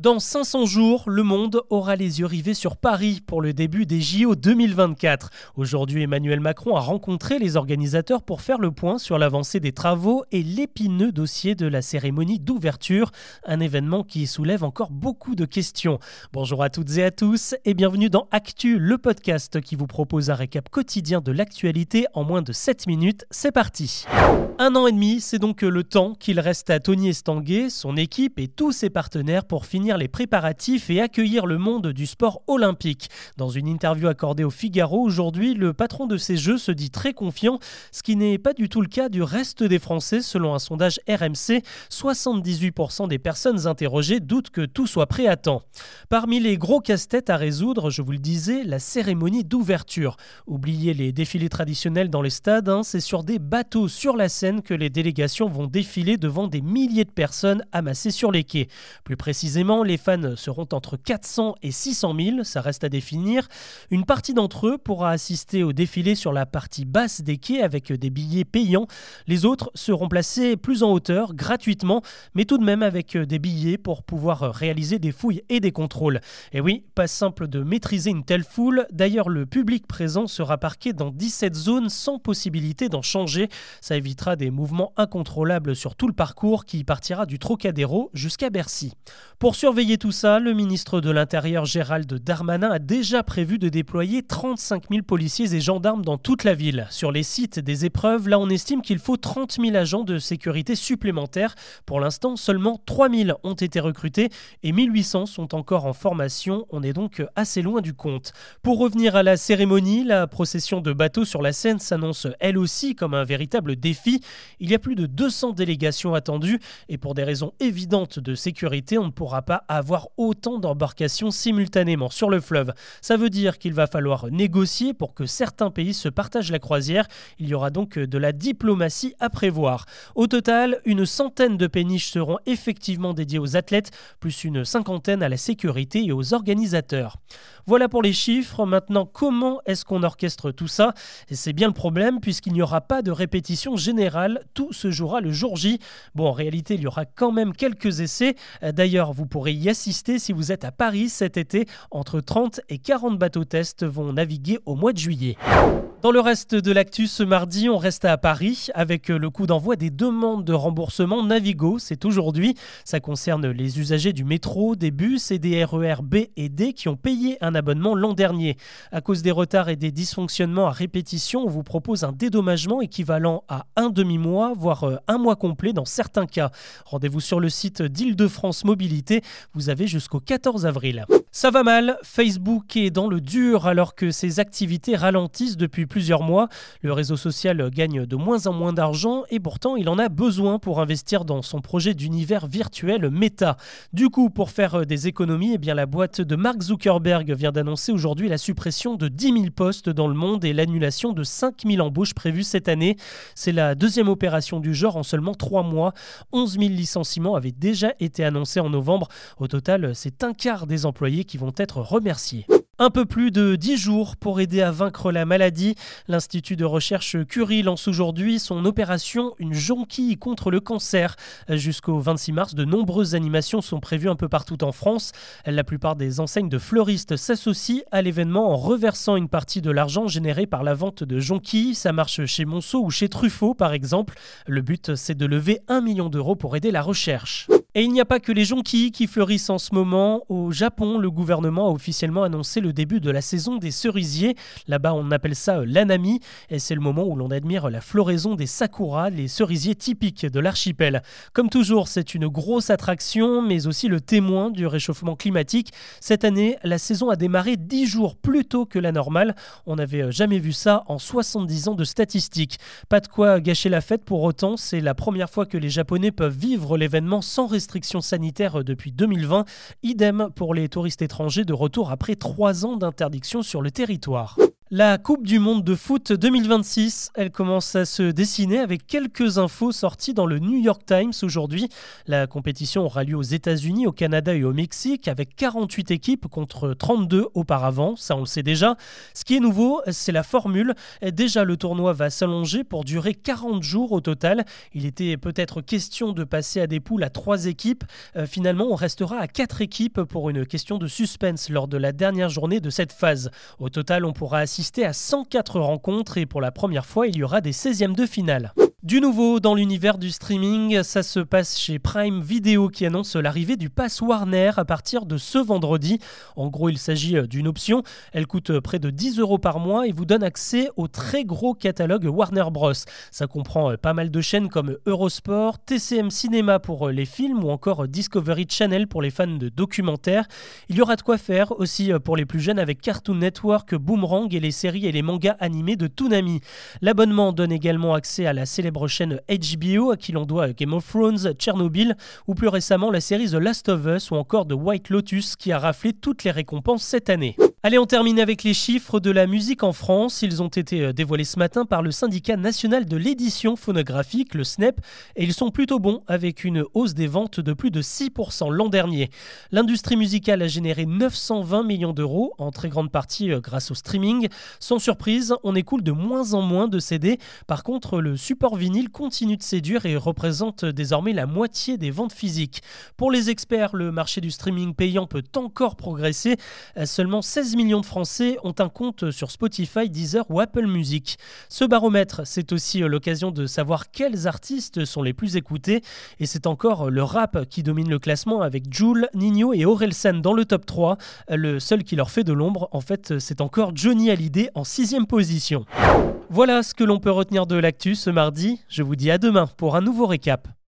Dans 500 jours, le monde aura les yeux rivés sur Paris pour le début des JO 2024. Aujourd'hui, Emmanuel Macron a rencontré les organisateurs pour faire le point sur l'avancée des travaux et l'épineux dossier de la cérémonie d'ouverture, un événement qui soulève encore beaucoup de questions. Bonjour à toutes et à tous et bienvenue dans Actu, le podcast qui vous propose un récap quotidien de l'actualité en moins de 7 minutes. C'est parti. Un an et demi, c'est donc le temps qu'il reste à Tony Estanguet, son équipe et tous ses partenaires pour finir les préparatifs et accueillir le monde du sport olympique. Dans une interview accordée au Figaro aujourd'hui, le patron de ces Jeux se dit très confiant, ce qui n'est pas du tout le cas du reste des Français selon un sondage RMC. 78% des personnes interrogées doutent que tout soit prêt à temps. Parmi les gros casse-têtes à résoudre, je vous le disais, la cérémonie d'ouverture. Oubliez les défilés traditionnels dans les stades, hein, c'est sur des bateaux sur la Seine que les délégations vont défiler devant des milliers de personnes amassées sur les quais. Plus précisément, les fans seront entre 400 et 600 000, ça reste à définir. Une partie d'entre eux pourra assister au défilé sur la partie basse des quais avec des billets payants. Les autres seront placés plus en hauteur, gratuitement, mais tout de même avec des billets pour pouvoir réaliser des fouilles et des contrôles. Et oui, pas simple de maîtriser une telle foule. D'ailleurs, le public présent sera parqué dans 17 zones sans possibilité d'en changer. Ça évitera des mouvements incontrôlables sur tout le parcours qui partira du Trocadéro jusqu'à Bercy. Pour surveiller tout ça, le ministre de l'Intérieur Gérald Darmanin a déjà prévu de déployer 35 000 policiers et gendarmes dans toute la ville. Sur les sites des épreuves, là on estime qu'il faut 30 000 agents de sécurité supplémentaires. Pour l'instant, seulement 3 000 ont été recrutés et 1800 sont encore en formation. On est donc assez loin du compte. Pour revenir à la cérémonie, la procession de bateaux sur la Seine s'annonce elle aussi comme un véritable défi. Il y a plus de 200 délégations attendues et pour des raisons évidentes de sécurité, on ne pourra pas avoir autant d'embarcations simultanément sur le fleuve. Ça veut dire qu'il va falloir négocier pour que certains pays se partagent la croisière. Il y aura donc de la diplomatie à prévoir. Au total, une centaine de péniches seront effectivement dédiées aux athlètes, plus une cinquantaine à la sécurité et aux organisateurs. Voilà pour les chiffres. Maintenant, comment est-ce qu'on orchestre tout ça? C'est bien le problème puisqu'il n'y aura pas de répétition générale. Tout se jouera le jour J. Bon, en réalité, il y aura quand même quelques essais. D'ailleurs, vous pourrez y assister si vous êtes à Paris cet été. Entre 30 et 40 bateaux tests vont naviguer au mois de juillet. Dans le reste de l'actu, ce mardi, on reste à Paris avec le coup d'envoi des demandes de remboursement Navigo. C'est aujourd'hui. Ça concerne les usagers du métro, des bus et des RER B et D qui ont payé un abonnement l'an dernier. À cause des retards et des dysfonctionnements à répétition, on vous propose un dédommagement équivalent à un demi-mois, voire euh, un mois complet dans certains cas. Rendez-vous sur le site d'Île-de-France Mobilité. Vous avez jusqu'au 14 avril. Ça va mal, Facebook est dans le dur alors que ses activités ralentissent depuis plusieurs mois. Le réseau social gagne de moins en moins d'argent et pourtant il en a besoin pour investir dans son projet d'univers virtuel Meta. Du coup, pour faire des économies, eh bien, la boîte de Mark Zuckerberg vient d'annoncer aujourd'hui la suppression de 10 000 postes dans le monde et l'annulation de 5 000 embauches prévues cette année. C'est la deuxième opération du genre en seulement trois mois. 11 000 licenciements avaient déjà été annoncés en novembre. Au total, c'est un quart des employés qui vont être remerciés. Un peu plus de 10 jours pour aider à vaincre la maladie. L'Institut de recherche Curie lance aujourd'hui son opération Une jonquille contre le cancer. Jusqu'au 26 mars, de nombreuses animations sont prévues un peu partout en France. La plupart des enseignes de fleuristes s'associent à l'événement en reversant une partie de l'argent généré par la vente de jonquilles. Ça marche chez Monceau ou chez Truffaut par exemple. Le but, c'est de lever 1 million d'euros pour aider la recherche. Et il n'y a pas que les jonquilles qui fleurissent en ce moment. Au Japon, le gouvernement a officiellement annoncé le début de la saison des cerisiers. Là-bas, on appelle ça euh, l'anami, et c'est le moment où l'on admire la floraison des sakuras, les cerisiers typiques de l'archipel. Comme toujours, c'est une grosse attraction, mais aussi le témoin du réchauffement climatique. Cette année, la saison a démarré 10 jours plus tôt que la normale. On n'avait euh, jamais vu ça en 70 ans de statistiques. Pas de quoi gâcher la fête pour autant, c'est la première fois que les Japonais peuvent vivre l'événement sans restrictions sanitaires depuis 2020. Idem pour les touristes étrangers de retour après trois ans d'interdiction sur le territoire. La Coupe du Monde de foot 2026, elle commence à se dessiner avec quelques infos sorties dans le New York Times aujourd'hui. La compétition aura lieu aux États-Unis, au Canada et au Mexique avec 48 équipes contre 32 auparavant, ça on le sait déjà. Ce qui est nouveau, c'est la formule. Déjà le tournoi va s'allonger pour durer 40 jours au total. Il était peut-être question de passer à des poules à 3 équipes. Euh, finalement, on restera à 4 équipes pour une question de suspense lors de la dernière journée de cette phase. Au total, on pourra assister à 104 rencontres et pour la première fois, il y aura des 16e de finale. Du nouveau dans l'univers du streaming, ça se passe chez Prime Video qui annonce l'arrivée du Pass Warner à partir de ce vendredi. En gros, il s'agit euh, d'une option. Elle coûte euh, près de 10 euros par mois et vous donne accès au très gros catalogue Warner Bros. Ça comprend euh, pas mal de chaînes comme Eurosport, TCM Cinéma pour les films ou encore Discovery Channel pour les fans de documentaires. Il y aura de quoi faire aussi pour les plus jeunes avec Cartoon Network, Boomerang et les séries et les mangas animés de Toonami. L'abonnement donne également accès à la chaîne HBO à qui l'on doit Game of Thrones, Tchernobyl ou plus récemment la série The Last of Us ou encore The White Lotus qui a raflé toutes les récompenses cette année. Allez, on termine avec les chiffres de la musique en France. Ils ont été euh, dévoilés ce matin par le syndicat national de l'édition phonographique, le SNEP, et ils sont plutôt bons avec une hausse des ventes de plus de 6% l'an dernier. L'industrie musicale a généré 920 millions d'euros, en très grande partie euh, grâce au streaming. Sans surprise, on écoule de moins en moins de CD. Par contre, le support vinyle continue de séduire et représente désormais la moitié des ventes physiques. Pour les experts, le marché du streaming payant peut encore progresser. Euh, seulement 16 millions de Français ont un compte sur Spotify, Deezer ou Apple Music. Ce baromètre, c'est aussi euh, l'occasion de savoir quels artistes sont les plus écoutés. Et c'est encore le rap qui domine le classement avec Joule, Nino et Orelsan dans le top 3. Le seul qui leur fait de l'ombre, en fait, c'est encore Johnny Hallyday en sixième position. Voilà ce que l'on peut retenir de l'actu ce mardi. Je vous dis à demain pour un nouveau récap.